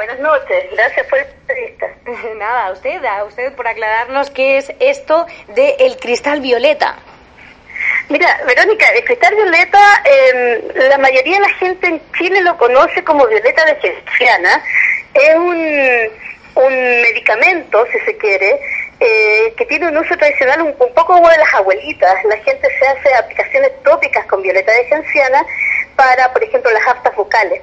buenas noches. Gracias por entrevista. Nada, a usted, a usted por aclararnos qué es esto de el cristal violeta. Mira, Verónica, el cristal violeta, eh, la mayoría de la gente en Chile lo conoce como violeta de genciana. Es un, un medicamento, si se quiere, eh, que tiene un uso tradicional un, un, poco como de las abuelitas. La gente se hace aplicaciones tópicas con violeta de genciana para, por ejemplo, las aftas vocales.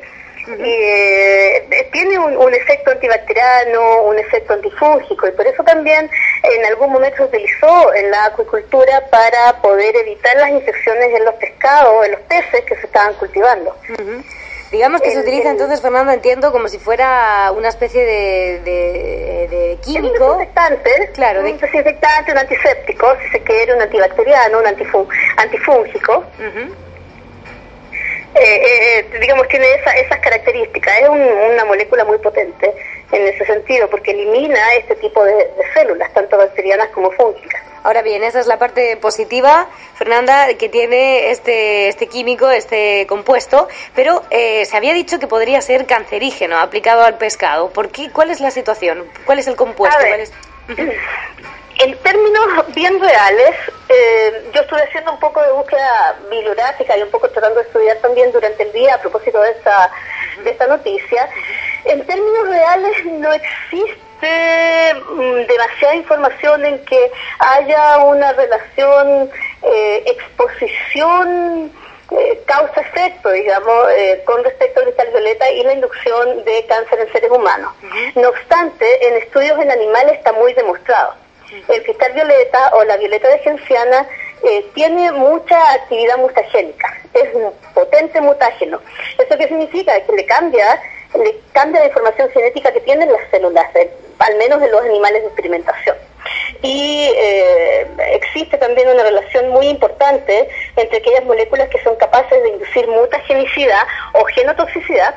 Eh, tiene un, un, efecto antibacteriano, un efecto antifúngico y por eso también en algún momento se utilizó en la acuicultura para poder evitar las infecciones en los pescados, en los peces que se estaban cultivando. Uh -huh. Digamos que el, se utiliza el, entonces, Fernando, entiendo, como si fuera una especie de, de, de químico. Un desinfectante, claro, un desinfectante, un antiséptico, si se quiere, un antibacteriano, un antifún, antifúngico. Uh -huh. Eh, eh, digamos, tiene esa, esas características. Es un, una molécula muy potente en ese sentido, porque elimina este tipo de, de, células, tanto bacterianas como fúngicas. Ahora bien, esa es la parte positiva, Fernanda, que tiene este, este químico, este compuesto, pero eh, se había dicho que podría ser cancerígeno aplicado al pescado. ¿Por qué? ¿Cuál es la situación? ¿Cuál es el compuesto? Ver, es... En términos bien reales, eh, yo estuve haciendo un poco de búsqueda bibliográfica y un poco tratando de estudiar también durante el día a propósito de esta, de esta noticia. En términos reales no existe mm, demasiada información en que haya una relación eh, exposición eh, causa-efecto, digamos, eh, con respecto al cristal violeta y la inducción de cáncer en seres humanos. No obstante, en estudios en animales está muy demostrado. El cristal violeta o la violeta de genciana eh, tiene mucha actividad mutagénica, es un potente mutágeno. ¿Eso qué significa? Que le cambia, le cambia la información genética que tienen las células, al menos de los animales de experimentación. Y eh, existe también una relación muy importante entre aquellas moléculas que son capaces de inducir mutagenicidad o genotoxicidad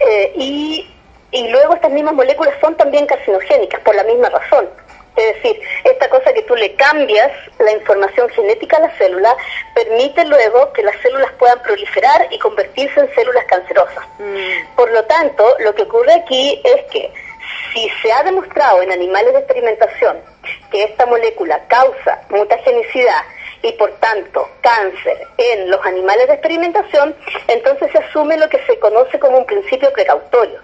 eh, y, y luego estas mismas moléculas son también carcinogénicas por la misma razón. Es decir, esta cosa que tú le cambias la información genética a la célula permite luego que las células puedan proliferar y convertirse en células cancerosas. Mm. Por lo tanto, lo que ocurre aquí es que si se ha demostrado en animales de experimentación que esta molécula causa mutagenicidad y por tanto cáncer en los animales de experimentación, entonces se asume lo que se conoce como un principio precautorio.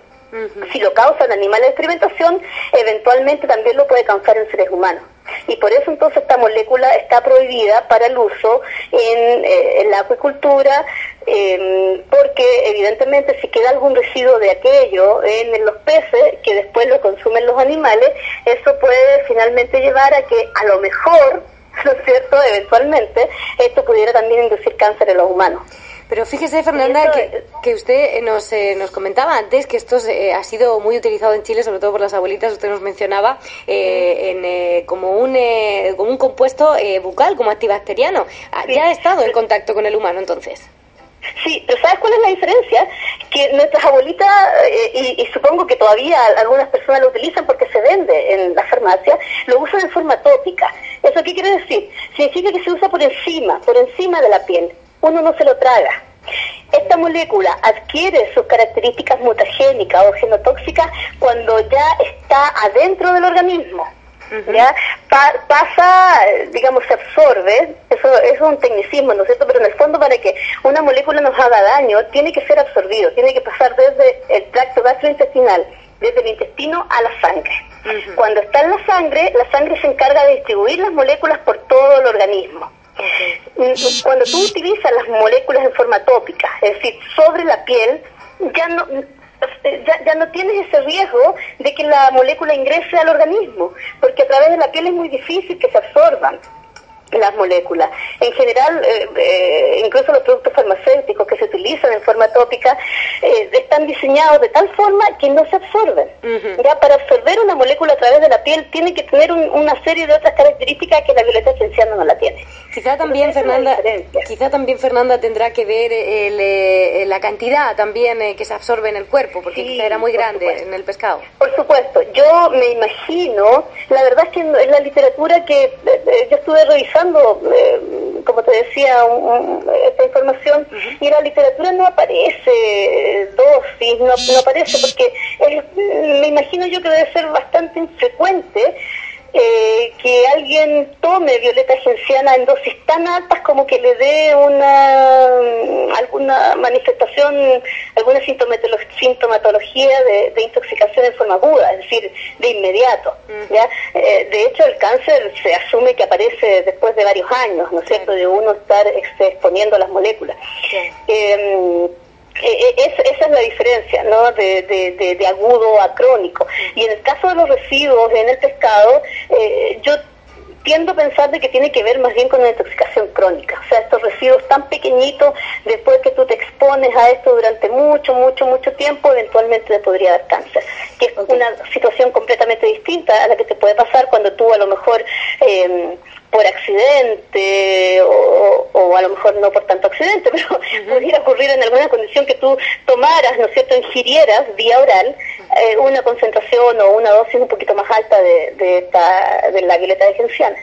Si lo causa en animales de experimentación, eventualmente también lo puede causar en seres humanos. Y por eso entonces esta molécula está prohibida para el uso en, eh, la acuicultura, eh, porque evidentemente si queda algún residuo de aquello en, en, los peces que después lo consumen los animales, eso puede finalmente llevar a que a lo mejor, ¿no es cierto?, eventualmente esto pudiera también inducir cáncer en los humanos. Pero fíjese, Fernanda, que, que, usted nos, eh, nos comentaba antes que esto eh, ha sido muy utilizado en Chile, sobre todo por las abuelitas, usted nos mencionaba, eh, en, eh, como, un, como un compuesto bucal, como antibacteriano. Sí. ¿Ya ha estado en contacto con el humano entonces? Sí, pero ¿sabes cuál es la diferencia? Que nuestras abuelitas, eh, y, y, supongo que todavía algunas personas lo utilizan porque se vende en la farmacia, lo usan en forma tópica. ¿Eso qué quiere decir? Significa que se usa por encima, por encima de la piel. Uno no se lo traga. Esta molécula adquiere sus características mutagénicas o genotóxicas cuando ya está adentro del organismo. ¿ya? Pa pasa, digamos, se absorbe, eso, eso, es un tecnicismo, ¿no es cierto? Pero en el fondo para que una molécula nos haga daño, tiene que ser absorbido, tiene que pasar desde el tracto gastrointestinal, desde el intestino a la sangre. Uh -huh. Cuando está en la sangre, la sangre se encarga de distribuir las moléculas por todo el organismo. Okay. Cuando tú utilizas las moléculas en forma tópica, es decir, sobre la piel, ya no, ya, ya, no tienes ese riesgo de que la molécula ingrese al organismo, porque a través de la piel es muy difícil que se absorban las moléculas. En general, eh, eh, incluso los productos farmacéuticos que se utilizan en forma tópica eh, están diseñados de tal forma que no se absorben. Uh -huh. Ya para absorber una molécula a través de la piel tiene que tener un, una serie de otras características que la violeta esencial no la tiene. Quizá también Fernanda, quizá también Fernanda tendrá que ver el, el, la cantidad también que se absorbe en el cuerpo, porque sí, quizá era muy grande supuesto. en el pescado. Por supuesto, yo me imagino, la verdad es que en la literatura que yo estuve revisando eh, como te decía, un, un, esta información, uh -huh. y en la literatura no aparece dosis, no, no aparece, porque es me imagino yo que debe ser bastante infrecuente eh, que alguien tome violeta genciana en dosis tan altas como que le dé una alguna manifestación, alguna sintomatología de, intoxicación en forma aguda, es decir, de inmediato. ¿ya? Eh, de hecho, el cáncer se asume que aparece después de varios años, ¿no es cierto?, de uno estar exponiendo las moléculas. Em, eh, eh, esa es la diferencia, ¿no? De, de, agudo a crónico. Y en el caso de los residuos en el pescado, eh, yo tiendo a pensar de que tiene que ver más bien con una intoxicación crónica. O sea, estos residuos tan pequeñitos, después que tú te expones a esto durante mucho, mucho, mucho tiempo, eventualmente te podría dar cáncer. Que es una situación completamente distinta a la que te puede pasar cuando tú a lo mejor... Eh, por accidente o, a lo mejor no por tanto accidente, pero pudiera ocurrir en alguna condición que tú tomaras, ¿no es cierto?, ingirieras vía oral eh, una concentración o una dosis un poquito más alta de, de, esta, de la violeta de genciana.